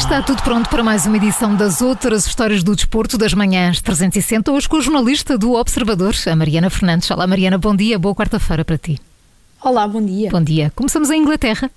está tudo pronto para mais uma edição das outras histórias do desporto das manhãs 360, hoje com o jornalista do Observador, a Mariana Fernandes. Olá Mariana, bom dia, boa quarta-feira para ti. Olá, bom dia. Bom dia. Começamos em Inglaterra.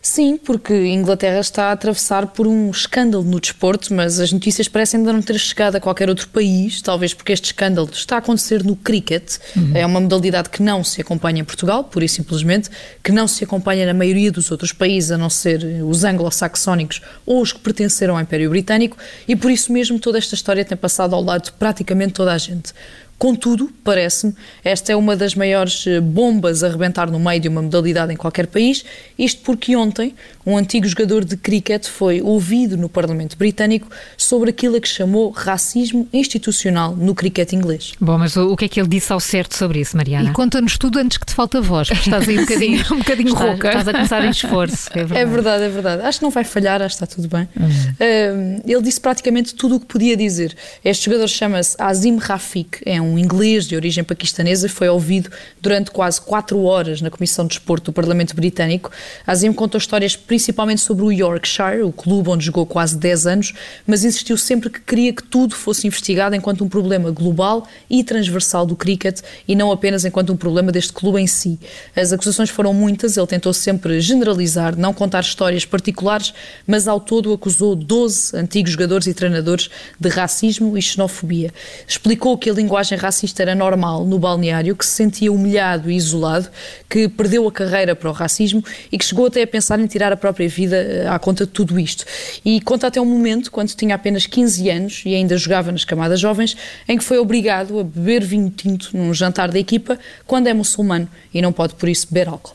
Sim, porque a Inglaterra está a atravessar por um escândalo no desporto, mas as notícias parecem ainda não ter chegado a qualquer outro país, talvez porque este escândalo está a acontecer no cricket. Uhum. É uma modalidade que não se acompanha em Portugal, pura e simplesmente, que não se acompanha na maioria dos outros países, a não ser os anglo-saxónicos ou os que pertenceram ao Império Britânico, e por isso mesmo toda esta história tem passado ao lado de praticamente toda a gente. Contudo, parece-me, esta é uma das maiores eh, bombas a rebentar no meio de uma modalidade em qualquer país, isto porque ontem um antigo jogador de cricket foi ouvido no Parlamento Britânico sobre aquilo a que chamou racismo institucional no cricket inglês. Bom, mas o, que é que ele disse ao certo sobre isso, Mariana? E conta-nos tudo antes que te falte a voz, porque estás aí um bocadinho, um bocadinho Está, rouca. Estás a começar em esforço. É verdade. é verdade, é verdade. Acho que não vai falhar, acho que está tudo bem. Uhum. Uh, ele disse praticamente tudo o que podia dizer. Este jogador chama-se Azim Rafik, é um um inglês de origem paquistanesa, foi ouvido durante quase quatro horas na Comissão de Desporto do Parlamento Britânico. Azim contou histórias principalmente sobre o Yorkshire, o clube onde jogou quase 10 anos, mas insistiu sempre que queria que tudo fosse investigado enquanto um problema global e transversal do cricket e não apenas enquanto um problema deste clube em si. As acusações foram muitas, ele tentou sempre generalizar, não contar histórias particulares, mas ao todo acusou 12 antigos jogadores e treinadores de racismo e xenofobia. Explicou que a linguagem racista era normal no balneário, que se sentia humilhado e isolado, que perdeu a carreira para o racismo e que chegou até a pensar em tirar a própria vida eh, à conta de tudo isto. E conta até um momento, quando tinha apenas 15 anos e ainda jogava nas camadas jovens, em que foi obrigado a beber vinho tinto num jantar da equipa quando é muçulmano e não pode por isso beber álcool.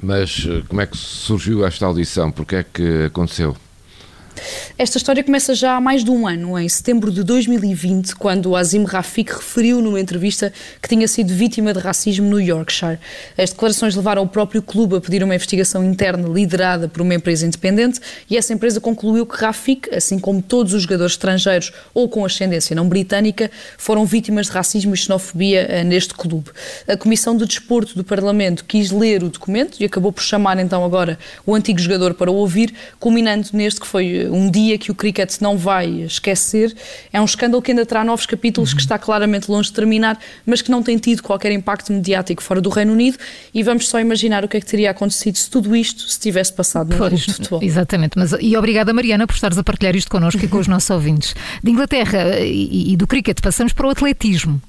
Mas eh, como é que surgiu esta audição? Porque é que aconteceu? Esta história começa já há mais de um ano, em setembro de 2020, quando Azim Rafik referiu numa entrevista que tinha sido vítima de racismo no Yorkshire. As declarações levaram o próprio clube a pedir uma investigação interna liderada por uma empresa independente e essa empresa concluiu que Rafik, assim como todos os jogadores estrangeiros ou com ascendência não britânica, foram vítimas de racismo e xenofobia eh, neste clube. A Comissão de Desporto do Parlamento quis ler o documento e acabou por chamar então agora o antigo jogador para o ouvir, culminando neste que foi um dia que o cricket não vai esquecer. É um escândalo que ainda terá novos capítulos, uhum. que está claramente longe de terminar, mas que não tem tido qualquer impacto mediático fora do Reino Unido. E vamos só imaginar o que é que teria acontecido se tudo isto se tivesse passado no de futebol. Exatamente. Mas, e obrigada, Mariana, por estares a partilhar isto connosco e com os nossos ouvintes. De Inglaterra e, e do cricket passamos para o atletismo.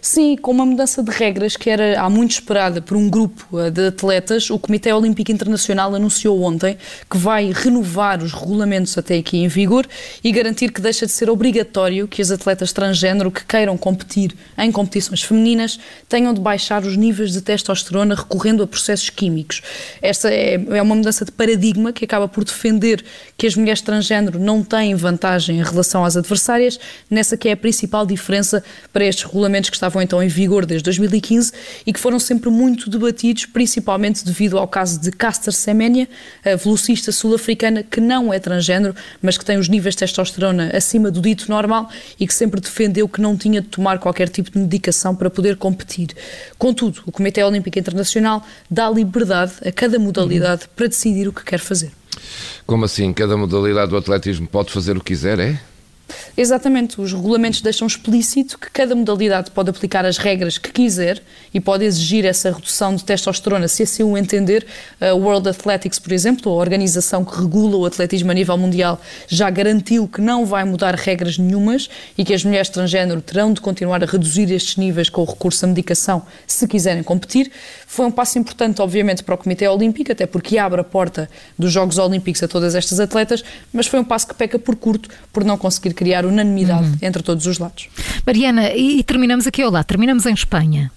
Sim, com uma mudança de regras que era há muito esperada por um grupo eh, de atletas, o Comitê Olímpico Internacional anunciou ontem que vai renovar os regulamentos até aqui em vigor e garantir que deixa de ser obrigatório que as atletas transgênero que queiram competir em competições femininas tenham de baixar os níveis de testosterona recorrendo a processos químicos. Esta é, é uma mudança de paradigma que acaba por defender que as mulheres transgênero não têm vantagem em relação às adversárias, nessa que é a principal diferença para estes regulamentos regulamentos que estavam então em vigor desde 2015 e que foram sempre muito debatidos, principalmente devido ao caso de Caster Semenya, a velocista sul-africana que não é transgênero, mas que tem os níveis de testosterona acima do dito normal e que sempre defendeu que não tinha de tomar qualquer tipo de medicação para poder competir. Contudo, o Comitê Olímpico Internacional dá liberdade a cada modalidade uhum. para decidir o que quer fazer. Como assim? Cada modalidade do atletismo pode fazer o que quiser, é? Exatamente, os regulamentos deixam explícito que cada modalidade pode aplicar as regras que quiser e pode exigir essa redução de testosterona se assim o entender. A World Athletics, por exemplo, a organização que regula o atletismo a nível mundial, já garantiu que não vai mudar regras nenhumas e que as mulheres transgênero terão de continuar a reduzir estes níveis com o recurso à medicação se quiserem competir. Foi um passo importante, obviamente, para o Comitê Olímpico, até porque abre a porta dos Jogos Olímpicos a todas estas atletas, mas foi um passo que peca por curto, por não conseguir criar unanimidade uhum. entre todos os lados. Mariana, e terminamos aqui ao lado, terminamos em Espanha.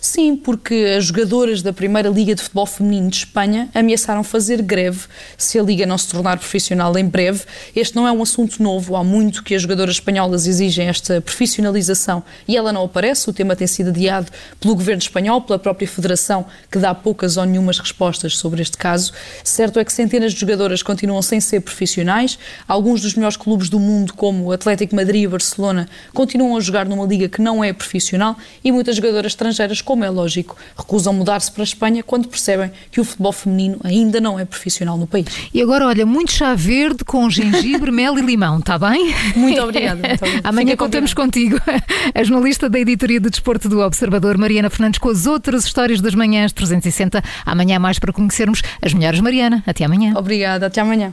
Sim, porque as jogadoras da Primeira Liga de Futebol Feminino de Espanha ameaçaram fazer greve se a Liga não se tornar profissional em breve. Este não é um assunto novo, há muito que as jogadoras espanholas exigem esta profissionalização e ela não aparece. O tema tem sido adiado pelo governo espanhol, pela própria Federação, que dá poucas ou nenhumas respostas sobre este caso. Certo é que centenas de jogadoras continuam sem ser profissionais. Alguns dos melhores clubes do mundo, como o Atlético Madrid e Barcelona, continuam a jogar numa liga que não é profissional e muitas jogadoras estrangeiras estrangeiras, como é lógico, recusam mudar-se para a Espanha quando percebem que o futebol feminino ainda não é profissional no país. E agora, olha, muito chá verde com gengibre, mel e limão, está bem? Muito obrigada. Muito obrigada. Amanhã contamos contigo. A jornalista da editoria de desporto do Observador, Mariana Fernandes, com as outras histórias das manhãs 360. Amanhã mais para conhecermos as melhores, Mariana. Até amanhã. Obrigada, até amanhã.